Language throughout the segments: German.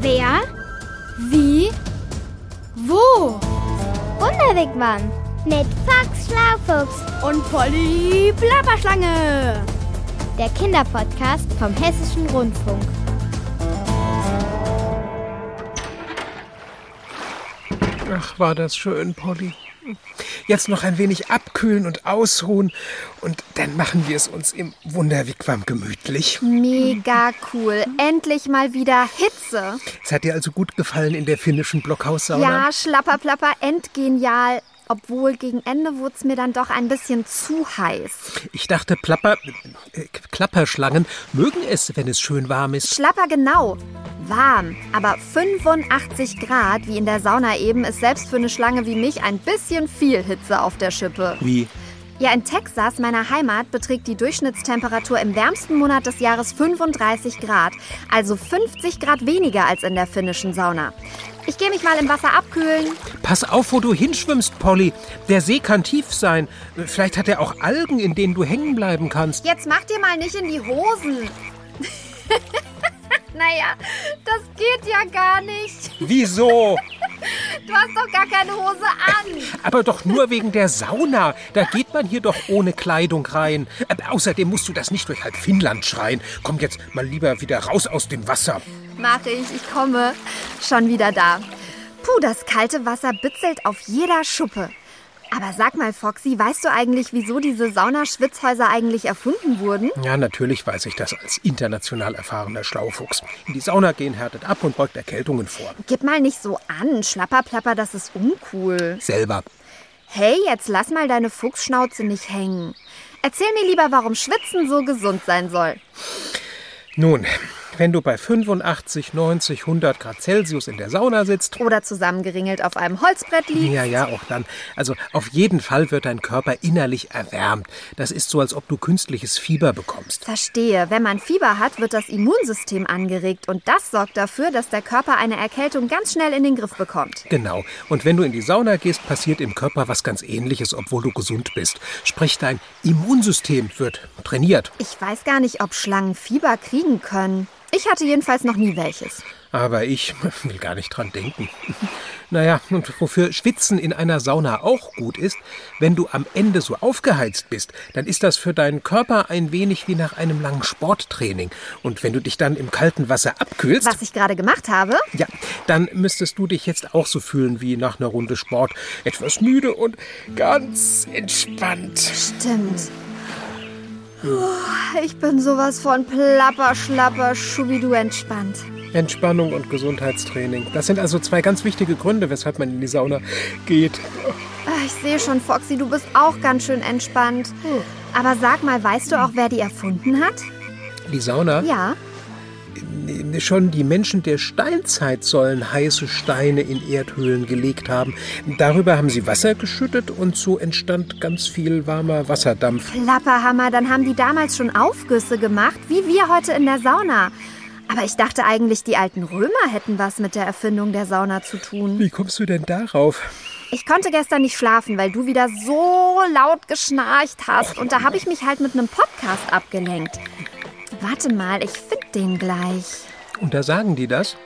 Wer? Wie? Wo? Wunderwegmann mit Fox Schlaufuchs Und Polly Plapperschlange. der Kinderpodcast vom Hessischen Rundfunk. Ach, war das schön, Polly. Jetzt noch ein wenig abkühlen und ausruhen und dann machen wir es uns im Wunderwigwam gemütlich. Mega cool. Endlich mal wieder Hitze. Es hat dir also gut gefallen in der finnischen Blockhaussauna? Ja, schlapperplapper, endgenial. Obwohl gegen Ende wurde es mir dann doch ein bisschen zu heiß. Ich dachte, Plapper, äh, Klapperschlangen mögen es, wenn es schön warm ist. Schlapper genau. Warm, aber 85 Grad, wie in der Sauna eben, ist selbst für eine Schlange wie mich ein bisschen viel Hitze auf der Schippe. Wie? Ja, in Texas, meiner Heimat, beträgt die Durchschnittstemperatur im wärmsten Monat des Jahres 35 Grad, also 50 Grad weniger als in der finnischen Sauna. Ich gehe mich mal im Wasser abkühlen. Pass auf, wo du hinschwimmst, Polly. Der See kann tief sein. Vielleicht hat er auch Algen, in denen du hängen bleiben kannst. Jetzt mach dir mal nicht in die Hosen. naja, das geht ja gar nicht. Wieso? Du hast doch gar keine Hose an. Aber doch nur wegen der Sauna. Da geht man hier doch ohne Kleidung rein. Äh, außerdem musst du das nicht durch halb Finnland schreien. Komm jetzt mal lieber wieder raus aus dem Wasser. Mach ich, ich komme. Schon wieder da. Puh, das kalte Wasser bitzelt auf jeder Schuppe. Aber sag mal, Foxy, weißt du eigentlich, wieso diese Saunaschwitzhäuser eigentlich erfunden wurden? Ja, natürlich weiß ich das als international erfahrener Schlaufuchs. In die Sauna gehen härtet ab und beugt Erkältungen vor. Gib mal nicht so an, Schlapperplapper, das ist uncool. Selber. Hey, jetzt lass mal deine Fuchsschnauze nicht hängen. Erzähl mir lieber, warum Schwitzen so gesund sein soll. Nun, wenn du bei 85, 90, 100 Grad Celsius in der Sauna sitzt, Oder zusammengeringelt auf einem Holzbrett liegt. ja, ja, auch dann. Also auf jeden Fall wird dein Körper innerlich erwärmt. Das ist so, als ob du künstliches Fieber bekommst. Verstehe. Wenn man Fieber hat, wird das Immunsystem angeregt und das sorgt dafür, dass der Körper eine Erkältung ganz schnell in den Griff bekommt. Genau. Und wenn du in die Sauna gehst, passiert im Körper was ganz ähnliches, obwohl du gesund bist. Sprich, dein Immunsystem wird trainiert. Ich weiß gar nicht, ob Schlangen Fieber kriegen können. Ich hatte jedenfalls noch nie welches. Aber ich will gar nicht dran denken. Naja, und wofür Schwitzen in einer Sauna auch gut ist, wenn du am Ende so aufgeheizt bist, dann ist das für deinen Körper ein wenig wie nach einem langen Sporttraining. Und wenn du dich dann im kalten Wasser abkühlst, Was ich gerade gemacht habe? ja, dann müsstest du dich jetzt auch so fühlen wie nach einer Runde Sport. Etwas müde und ganz entspannt. Stimmt. Puh, Ich bin sowas von plapper, schlapper, schubidu entspannt. Entspannung und Gesundheitstraining. Das sind also zwei ganz wichtige Gründe, weshalb man in die Sauna geht. Ah, Ich sehe schon, Foxy, du bist auch ganz schön entspannt. Aber sag mal, weißt du auch, wer die erfunden hat? Die Sauna? Ja. Schon die Menschen der Steinzeit sollen heiße Steine in Erdhöhlen gelegt haben. Darüber haben sie Wasser geschüttet und so entstand ganz viel warmer Wasserdampf. Klapperhammer, dann haben die damals schon Aufgüsse gemacht, wie wir heute in der Sauna. Aber ich dachte eigentlich, die alten Römer hätten was mit der Erfindung der Sauna zu tun. Wie kommst du denn darauf? Ich konnte gestern nicht schlafen, weil du wieder so laut geschnarcht hast. Und da habe ich mich halt mit einem Podcast abgelenkt. Warte mal, ich finde den gleich. Und da sagen die das?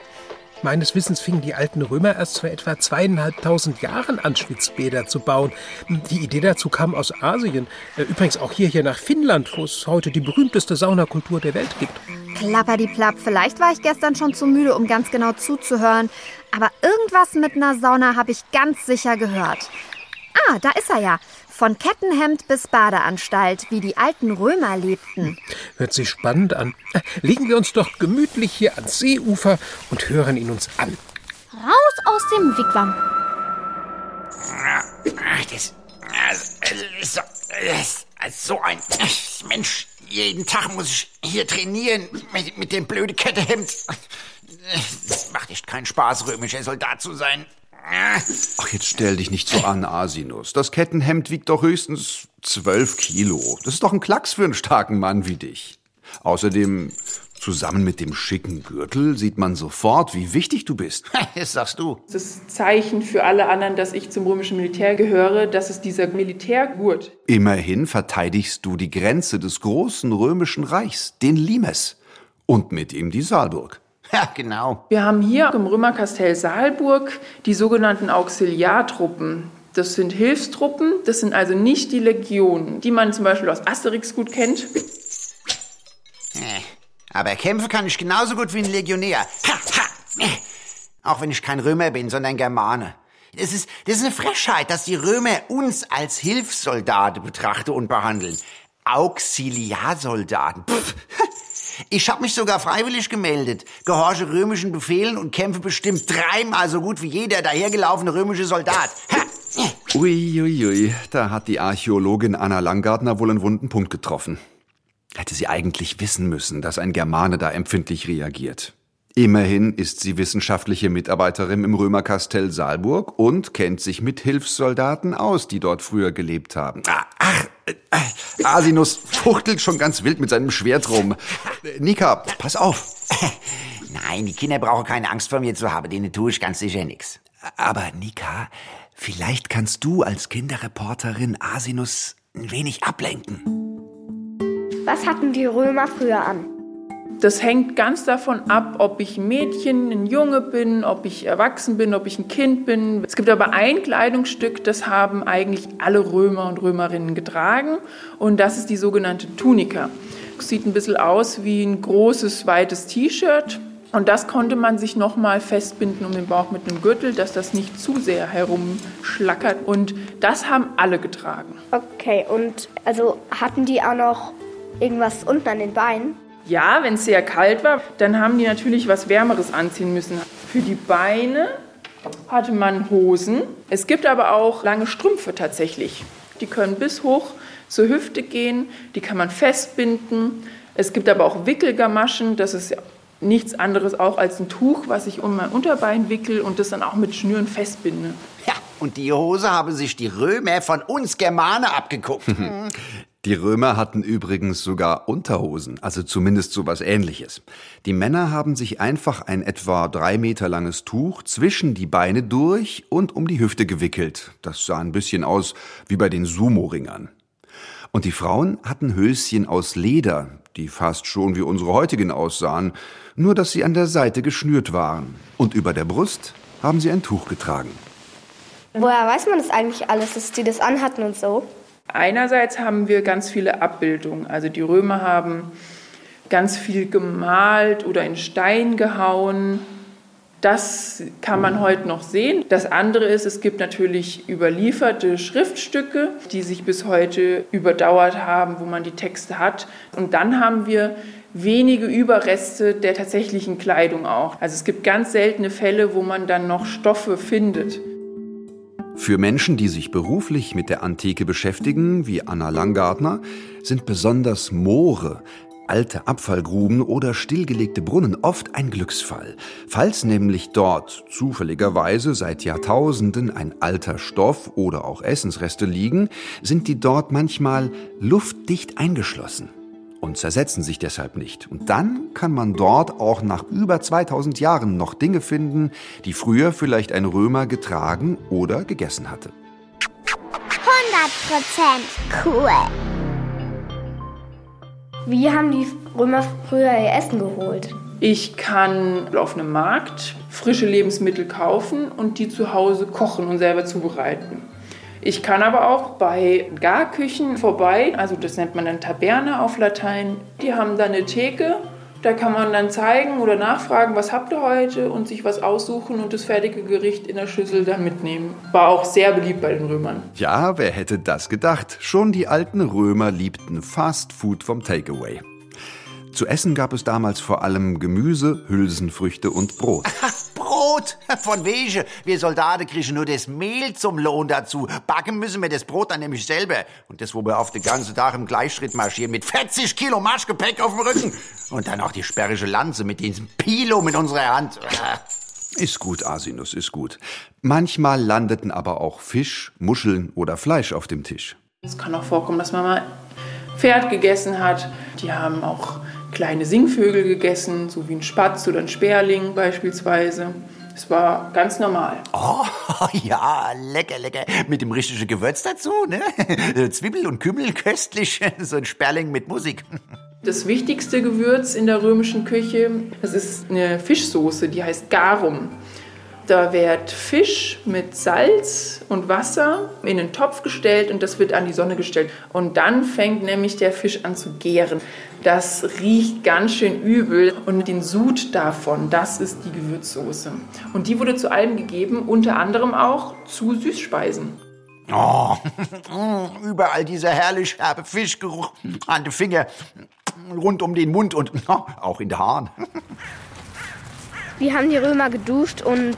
Meines Wissens fingen die alten Römer erst vor etwa zweieinhalbtausend Jahren an, Schwitzbäder zu bauen. Die Idee dazu kam aus Asien. Äh, Übrigens auch hierher nach Finnland, wo es heute die berühmteste Saunakultur der Welt gibt. Klapper die Plapp, vielleicht war ich gestern schon zu müde, um ganz genau zuzuhören. Aber irgendwas mit einer Sauna habe ich ganz sicher gehört. Ah, da ist er ja. Von Kettenhemd bis Badeanstalt, wie die alten Römer lebten. Hört sich spannend an. Äh, Legen wir uns doch gemütlich hier ans Seeufer und hören ihn uns an. Raus aus dem Wigwam. Ach, das, das, ist so, das so ein Mensch. Jeden Tag muss ich hier trainieren mit, mit dem blöden Kettehemd. Das macht echt keinen Spaß, römischer Soldat zu sein. Ach, jetzt stell dich nicht so an, Asinus. Das Kettenhemd wiegt doch höchstens zwölf Kilo. Das ist doch ein Klacks für einen starken Mann wie dich. Außerdem, zusammen mit dem schicken Gürtel sieht man sofort, wie wichtig du bist. Das sagst du. Das Zeichen für alle anderen, dass ich zum römischen Militär gehöre, das ist dieser Militärgurt. Immerhin verteidigst du die Grenze des großen römischen Reichs, den Limes. Und mit ihm die Saalburg. Ja, genau. Wir haben hier im Römerkastell Saalburg die sogenannten Auxiliartruppen. Das sind Hilfstruppen, das sind also nicht die Legionen, die man zum Beispiel aus Asterix gut kennt. Äh, Aber kämpfen kann ich genauso gut wie ein Legionär. Ha, ha. Auch wenn ich kein Römer bin, sondern Germane. Das ist, das ist eine Frechheit, dass die Römer uns als Hilfssoldaten betrachten und behandeln. Auxiliarsoldaten. Pff. Ich habe mich sogar freiwillig gemeldet, gehorche römischen Befehlen und kämpfe bestimmt dreimal so gut wie jeder dahergelaufene römische Soldat. Uiuiui, ui, ui. da hat die Archäologin Anna Langgartner wohl einen wunden Punkt getroffen. Hätte sie eigentlich wissen müssen, dass ein Germane da empfindlich reagiert. Immerhin ist sie wissenschaftliche Mitarbeiterin im Römerkastell Saalburg und kennt sich mit Hilfssoldaten aus, die dort früher gelebt haben. Ah, Ach, äh, Asinus fuchtelt schon ganz wild mit seinem Schwert rum. Nika, pass auf. Nein, die Kinder brauchen keine Angst vor mir zu haben, denen tue ich ganz sicher nichts. Aber Nika, vielleicht kannst du als Kinderreporterin Asinus ein wenig ablenken. Was hatten die Römer früher an? Das hängt ganz davon ab, ob ich ein Mädchen, ein Junge bin, ob ich erwachsen bin, ob ich ein Kind bin. Es gibt aber ein Kleidungsstück, das haben eigentlich alle Römer und Römerinnen getragen und das ist die sogenannte Tunika. Sieht ein bisschen aus wie ein großes, weites T-Shirt und das konnte man sich nochmal festbinden um den Bauch mit einem Gürtel, dass das nicht zu sehr herumschlackert und das haben alle getragen. Okay, und also hatten die auch noch irgendwas unten an den Beinen? Ja, wenn es sehr kalt war, dann haben die natürlich was Wärmeres anziehen müssen. Für die Beine hatte man Hosen. Es gibt aber auch lange Strümpfe tatsächlich. Die können bis hoch zur Hüfte gehen, die kann man festbinden. Es gibt aber auch Wickelgamaschen, das ist nichts anderes auch als ein Tuch, was ich um mein Unterbein wickel und das dann auch mit Schnüren festbinde. Ja, und die Hose haben sich die Römer von uns Germane abgeguckt. Die Römer hatten übrigens sogar Unterhosen, also zumindest sowas ähnliches. Die Männer haben sich einfach ein etwa drei Meter langes Tuch zwischen die Beine durch und um die Hüfte gewickelt. Das sah ein bisschen aus wie bei den Sumo-Ringern. Und die Frauen hatten Höschen aus Leder, die fast schon wie unsere heutigen aussahen, nur dass sie an der Seite geschnürt waren. Und über der Brust haben sie ein Tuch getragen. Woher weiß man das eigentlich alles, dass die das anhatten und so? Einerseits haben wir ganz viele Abbildungen. Also die Römer haben ganz viel gemalt oder in Stein gehauen. Das kann man heute noch sehen. Das andere ist, es gibt natürlich überlieferte Schriftstücke, die sich bis heute überdauert haben, wo man die Texte hat. Und dann haben wir wenige Überreste der tatsächlichen Kleidung auch. Also es gibt ganz seltene Fälle, wo man dann noch Stoffe findet. Für Menschen, die sich beruflich mit der Antike beschäftigen, wie Anna Langgartner, sind besonders Moore, alte Abfallgruben oder stillgelegte Brunnen oft ein Glücksfall. Falls nämlich dort zufälligerweise seit Jahrtausenden ein alter Stoff oder auch Essensreste liegen, sind die dort manchmal luftdicht eingeschlossen und zersetzen sich deshalb nicht. Und dann kann man dort auch nach über 2000 Jahren noch Dinge finden, die früher vielleicht ein Römer getragen oder gegessen hatte. 100% cool. Wie haben die Römer früher ihr Essen geholt? Ich kann auf einem Markt frische Lebensmittel kaufen und die zu Hause kochen und selber zubereiten. Ich kann aber auch bei Garküchen vorbei, also das nennt man dann Taberne auf Latein. Die haben dann eine Theke, da kann man dann zeigen oder nachfragen, was habt ihr heute und sich was aussuchen und das fertige Gericht in der Schüssel dann mitnehmen. War auch sehr beliebt bei den Römern. Ja, wer hätte das gedacht? Schon die alten Römer liebten Fast Food vom Takeaway. Zu essen gab es damals vor allem Gemüse, Hülsenfrüchte und Brot. Brot, von wegen. Wir Soldaten kriegen nur das Mehl zum Lohn dazu. Backen müssen wir das Brot dann nämlich selber. Und das, wo wir auf den ganzen Tag im Gleichschritt marschieren, mit 40 Kilo Marschgepäck auf dem Rücken. Und dann auch die sperrische Lanze mit diesem Pilo mit unserer Hand. Ist gut, Asinus, ist gut. Manchmal landeten aber auch Fisch, Muscheln oder Fleisch auf dem Tisch. Es kann auch vorkommen, dass man mal Pferd gegessen hat. Die haben auch kleine Singvögel gegessen, so wie ein Spatz oder ein Sperling beispielsweise. Es war ganz normal. Oh, ja, lecker, lecker. Mit dem richtigen Gewürz dazu, ne? Zwiebel und Kümmel, köstlich. So ein Sperling mit Musik. Das wichtigste Gewürz in der römischen Küche, das ist eine Fischsoße, die heißt Garum. Da wird Fisch mit Salz und Wasser in einen Topf gestellt und das wird an die Sonne gestellt. Und dann fängt nämlich der Fisch an zu gären. Das riecht ganz schön übel und den Sud davon, das ist die Gewürzsoße. Und die wurde zu allem gegeben, unter anderem auch zu Süßspeisen. Oh, überall dieser herrlich herbe Fischgeruch an den Finger, rund um den Mund und auch in den Haaren. Wie haben die Römer geduscht und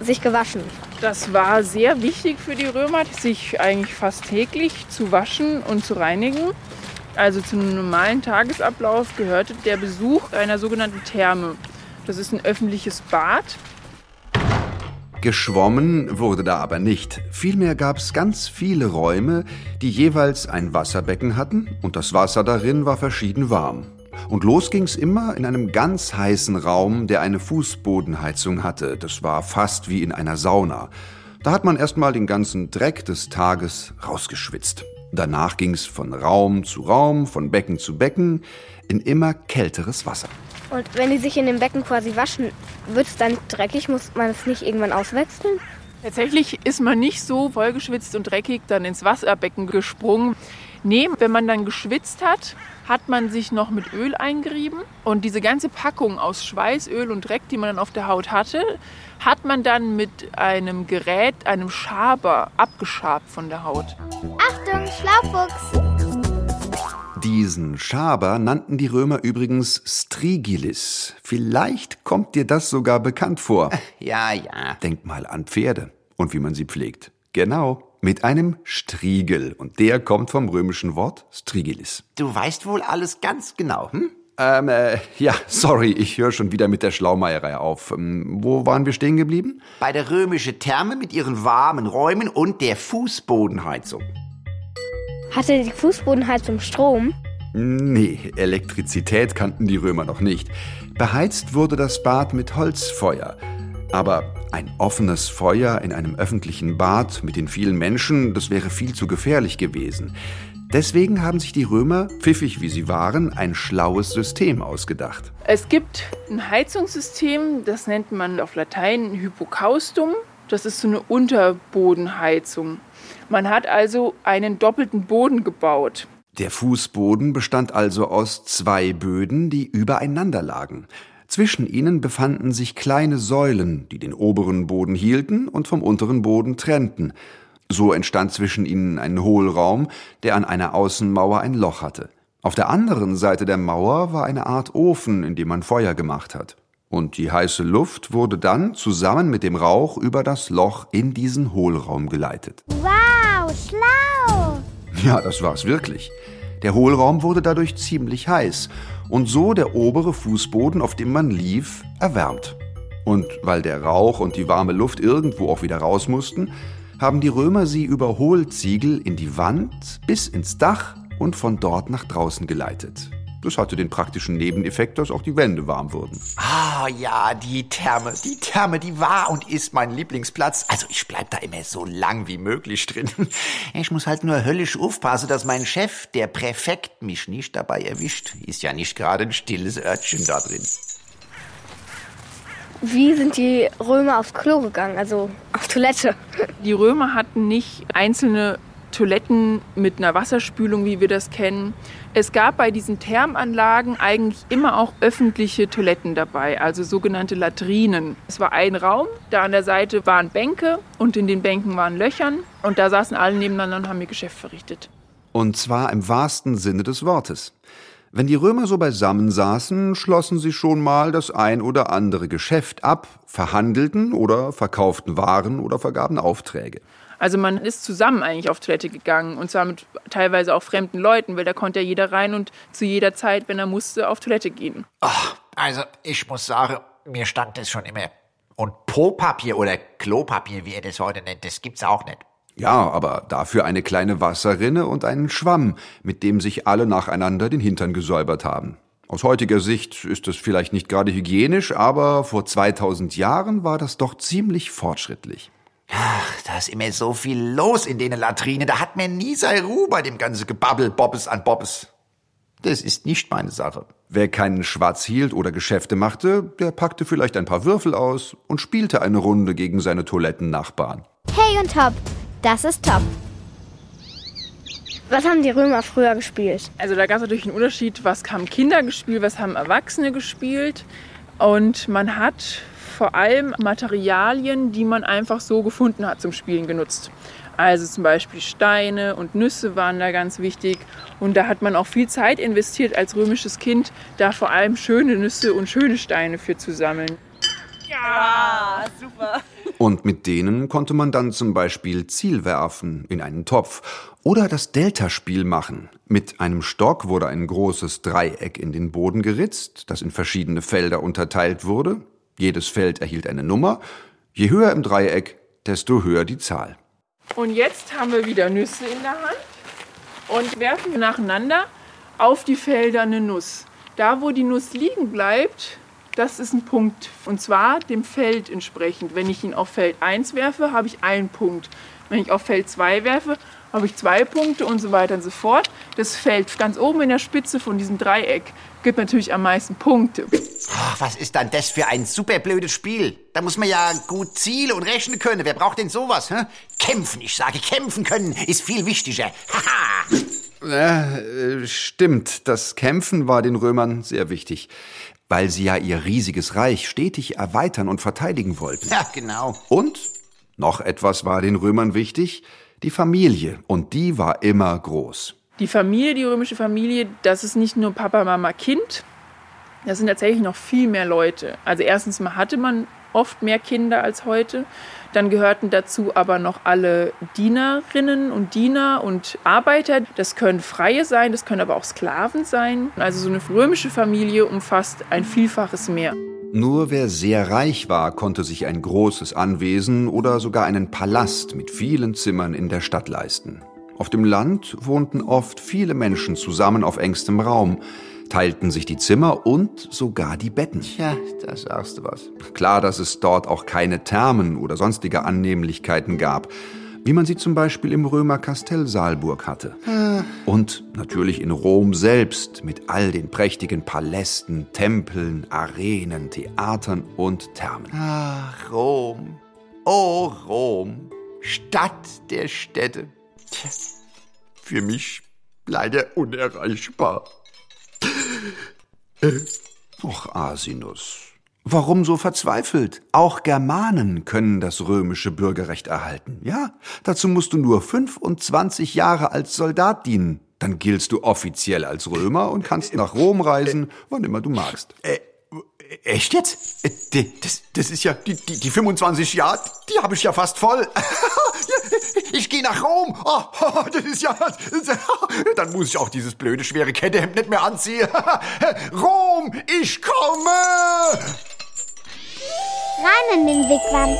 sich gewaschen? Das war sehr wichtig für die Römer, sich eigentlich fast täglich zu waschen und zu reinigen. Also zum normalen Tagesablauf gehörte der Besuch einer sogenannten Therme. Das ist ein öffentliches Bad. Geschwommen wurde da aber nicht. Vielmehr gab es ganz viele Räume, die jeweils ein Wasserbecken hatten und das Wasser darin war verschieden warm. Und los ging's immer in einem ganz heißen Raum, der eine Fußbodenheizung hatte. Das war fast wie in einer Sauna. Da hat man erstmal den ganzen Dreck des Tages rausgeschwitzt. Danach ging's von Raum zu Raum, von Becken zu Becken, in immer kälteres Wasser. Und wenn die sich in dem Becken quasi waschen, wird es dann dreckig? Muss man es nicht irgendwann auswechseln? Tatsächlich ist man nicht so vollgeschwitzt und dreckig dann ins Wasserbecken gesprungen. Nee, wenn man dann geschwitzt hat, hat man sich noch mit Öl eingerieben und diese ganze Packung aus Schweiß, Öl und Dreck, die man dann auf der Haut hatte, hat man dann mit einem Gerät, einem Schaber, abgeschabt von der Haut. Achtung, Schlaufuchs! Diesen Schaber nannten die Römer übrigens Strigilis. Vielleicht kommt dir das sogar bekannt vor. Ja, ja. Denk mal an Pferde und wie man sie pflegt. Genau, mit einem Striegel. Und der kommt vom römischen Wort Strigilis. Du weißt wohl alles ganz genau, hm? Ähm, äh, ja, sorry, ich höre schon wieder mit der Schlaumeierei auf. Ähm, wo waren wir stehen geblieben? Bei der römischen Therme mit ihren warmen Räumen und der Fußbodenheizung. Hatte die Fußbodenheizung Strom? Nee, Elektrizität kannten die Römer noch nicht. Beheizt wurde das Bad mit Holzfeuer. Aber ein offenes Feuer in einem öffentlichen Bad mit den vielen Menschen, das wäre viel zu gefährlich gewesen. Deswegen haben sich die Römer, pfiffig wie sie waren, ein schlaues System ausgedacht. Es gibt ein Heizungssystem, das nennt man auf Latein Hypokaustum. Das ist so eine Unterbodenheizung. Man hat also einen doppelten Boden gebaut. Der Fußboden bestand also aus zwei Böden, die übereinander lagen. Zwischen ihnen befanden sich kleine Säulen, die den oberen Boden hielten und vom unteren Boden trennten. So entstand zwischen ihnen ein Hohlraum, der an einer Außenmauer ein Loch hatte. Auf der anderen Seite der Mauer war eine Art Ofen, in dem man Feuer gemacht hat. Und die heiße Luft wurde dann zusammen mit dem Rauch über das Loch in diesen Hohlraum geleitet. Wow, schlau! Ja, das war's wirklich. Der Hohlraum wurde dadurch ziemlich heiß und so der obere Fußboden, auf dem man lief, erwärmt. Und weil der Rauch und die warme Luft irgendwo auch wieder raus mussten, haben die Römer sie über Hohlziegel in die Wand bis ins Dach und von dort nach draußen geleitet. Das hatte den praktischen Nebeneffekt, dass auch die Wände warm wurden. Ah ja, die Therme. Die Therme, die war und ist mein Lieblingsplatz. Also ich bleib da immer so lang wie möglich drin. Ich muss halt nur höllisch aufpassen, dass mein Chef, der Präfekt, mich nicht dabei erwischt. Ist ja nicht gerade ein stilles Örtchen da drin. Wie sind die Römer aufs Klo gegangen? Also auf Toilette? Die Römer hatten nicht einzelne Toiletten mit einer Wasserspülung, wie wir das kennen. Es gab bei diesen Thermanlagen eigentlich immer auch öffentliche Toiletten dabei, also sogenannte Latrinen. Es war ein Raum, da an der Seite waren Bänke und in den Bänken waren Löchern und da saßen alle nebeneinander und haben ihr Geschäft verrichtet. Und zwar im wahrsten Sinne des Wortes. Wenn die Römer so beisammen saßen, schlossen sie schon mal das ein oder andere Geschäft ab, verhandelten oder verkauften Waren oder vergaben Aufträge. Also man ist zusammen eigentlich auf Toilette gegangen und zwar mit teilweise auch fremden Leuten, weil da konnte ja jeder rein und zu jeder Zeit, wenn er musste, auf Toilette gehen. Ach, also ich muss sagen, mir stand das schon immer. Und Popapier oder Klopapier, wie ihr das heute nennt, das gibt's auch nicht. Ja, aber dafür eine kleine Wasserrinne und einen Schwamm, mit dem sich alle nacheinander den Hintern gesäubert haben. Aus heutiger Sicht ist es vielleicht nicht gerade hygienisch, aber vor 2000 Jahren war das doch ziemlich fortschrittlich. Ach, da ist immer so viel los in den Latrinen. Da hat man nie seine Ruhe bei dem ganzen Gebabbel Bobbes an Bobbes. Das ist nicht meine Sache. Wer keinen Schwarz hielt oder Geschäfte machte, der packte vielleicht ein paar Würfel aus und spielte eine Runde gegen seine Toilettennachbarn. Hey und Top, das ist Top. Was haben die Römer früher gespielt? Also da gab es natürlich einen Unterschied, was haben Kinder gespielt, was haben Erwachsene gespielt. Und man hat vor allem Materialien, die man einfach so gefunden hat zum Spielen genutzt. Also zum Beispiel Steine und Nüsse waren da ganz wichtig. Und da hat man auch viel Zeit investiert als römisches Kind, da vor allem schöne Nüsse und schöne Steine für zu sammeln. Und mit denen konnte man dann zum Beispiel Ziel werfen in einen Topf oder das Deltaspiel machen. Mit einem Stock wurde ein großes Dreieck in den Boden geritzt, das in verschiedene Felder unterteilt wurde. Jedes Feld erhielt eine Nummer. Je höher im Dreieck, desto höher die Zahl. Und jetzt haben wir wieder Nüsse in der Hand und werfen nacheinander auf die Felder eine Nuss. Da, wo die Nuss liegen bleibt, das ist ein Punkt. Und zwar dem Feld entsprechend. Wenn ich ihn auf Feld 1 werfe, habe ich einen Punkt. Wenn ich auf Feld 2 werfe, habe ich zwei Punkte und so weiter und so fort. Das Feld ganz oben in der Spitze von diesem Dreieck gibt natürlich am meisten Punkte. Ach, was ist dann das für ein super blödes Spiel? Da muss man ja gut zielen und rechnen können. Wer braucht denn sowas? Hä? Kämpfen, ich sage, kämpfen können ist viel wichtiger. Haha! Ja, äh, stimmt, das Kämpfen war den Römern sehr wichtig, weil sie ja ihr riesiges Reich stetig erweitern und verteidigen wollten. Ja, genau. Und noch etwas war den Römern wichtig, die Familie, und die war immer groß. Die Familie, die römische Familie, das ist nicht nur Papa, Mama, Kind. Das sind tatsächlich noch viel mehr Leute. Also erstens mal hatte man oft mehr Kinder als heute. Dann gehörten dazu aber noch alle Dienerinnen und Diener und Arbeiter. Das können Freie sein, das können aber auch Sklaven sein. Also so eine römische Familie umfasst ein Vielfaches mehr. Nur wer sehr reich war, konnte sich ein großes Anwesen oder sogar einen Palast mit vielen Zimmern in der Stadt leisten. Auf dem Land wohnten oft viele Menschen zusammen auf engstem Raum, teilten sich die Zimmer und sogar die Betten. Ja, da sagst du was. Klar, dass es dort auch keine Thermen oder sonstige Annehmlichkeiten gab, wie man sie zum Beispiel im Römerkastell Saalburg hatte. Und natürlich in Rom selbst mit all den prächtigen Palästen, Tempeln, Arenen, Theatern und Thermen. Ach, Rom. Oh, Rom. Stadt der Städte. Tja, für mich leider unerreichbar. Och, Asinus, warum so verzweifelt? Auch Germanen können das römische Bürgerrecht erhalten. Ja, dazu musst du nur 25 Jahre als Soldat dienen. Dann giltst du offiziell als Römer und kannst nach Rom reisen, wann immer du magst. Äh, echt jetzt? Äh, Das, das ist ja, die, die, die 25 Jahre, die habe ich ja fast voll. Ich gehe nach Rom. Oh, das ist ja, das ist ja, dann muss ich auch dieses blöde schwere Kettehemd nicht mehr anziehen. Rom, ich komme. Rein in den Wigwam.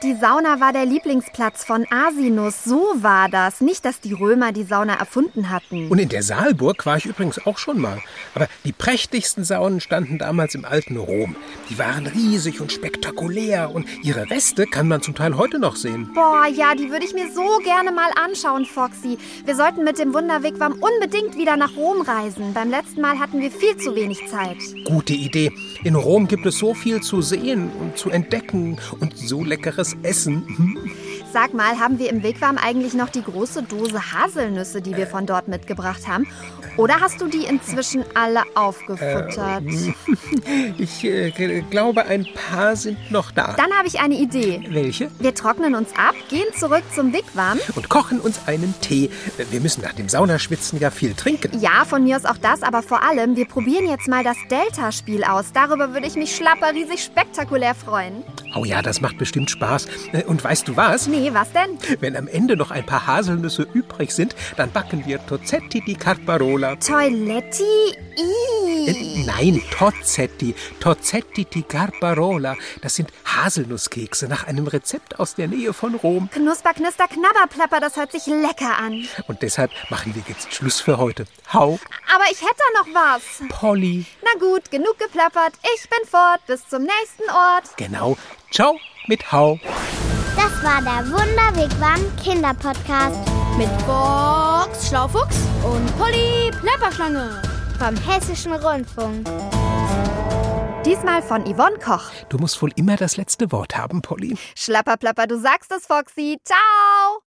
Die Sauna war der Lieblingsplatz von Asinus. So war das. Nicht, dass die Römer die Sauna erfunden hatten. Und in der Saalburg war ich übrigens auch schon mal. Aber die prächtigsten Saunen standen damals im alten Rom. Die waren riesig und spektakulär und ihre Reste kann man zum Teil heute noch sehen. Boah, ja, die würde ich mir so gerne mal anschauen, Foxy. Wir sollten mit dem Wunderwigwam unbedingt wieder nach Rom reisen. Beim letzten Mal hatten wir viel zu wenig Zeit. Gute Idee. In Rom gibt es so viel zu sehen und zu entdecken und so leckeres Essen. Sag mal, haben wir im Wigwam eigentlich noch die große Dose Haselnüsse, die wir von dort mitgebracht haben? Oder hast du die inzwischen alle aufgefuttert? Ich äh, glaube, ein paar sind noch da. Dann habe ich eine Idee. Welche? Wir trocknen uns ab, gehen zurück zum Wigwam. Und kochen uns einen Tee. Wir müssen nach dem Saunaschwitzen ja viel trinken. Ja, von mir aus auch das, aber vor allem, wir probieren jetzt mal das Delta-Spiel aus. Darüber würde ich mich schlapperriesig spektakulär freuen. Oh ja, das macht bestimmt Spaß. Äh, Und weißt du was? Nee, was denn? Wenn am Ende noch ein paar Haselnüsse übrig sind, dann backen wir Tozzetti di Carparola. Toiletti? Äh. Nein, Tozzetti. Tozzetti di Carparola. Das sind Haselnusskekse nach einem Rezept aus der Nähe von Rom. Knusper, knister, knabberplapper, das hört sich lecker an. Und deshalb machen wir jetzt Schluss für heute. Hau, Aber ich hätte noch was. Polly. Na gut, genug geplappert. Ich bin fort. Bis zum nächsten Ort. Genau. Ciao mit Hau. Das war der Wunderwegwand Kinderpodcast Mit Box Schlaufuchs und Polly Plapperschlange. vom Hessischen Rundfunk. Diesmal von Yvonne Koch. Du musst wohl immer das letzte Wort haben, Polly. Schlapperplapper, du sagst es, Foxy. Ciao!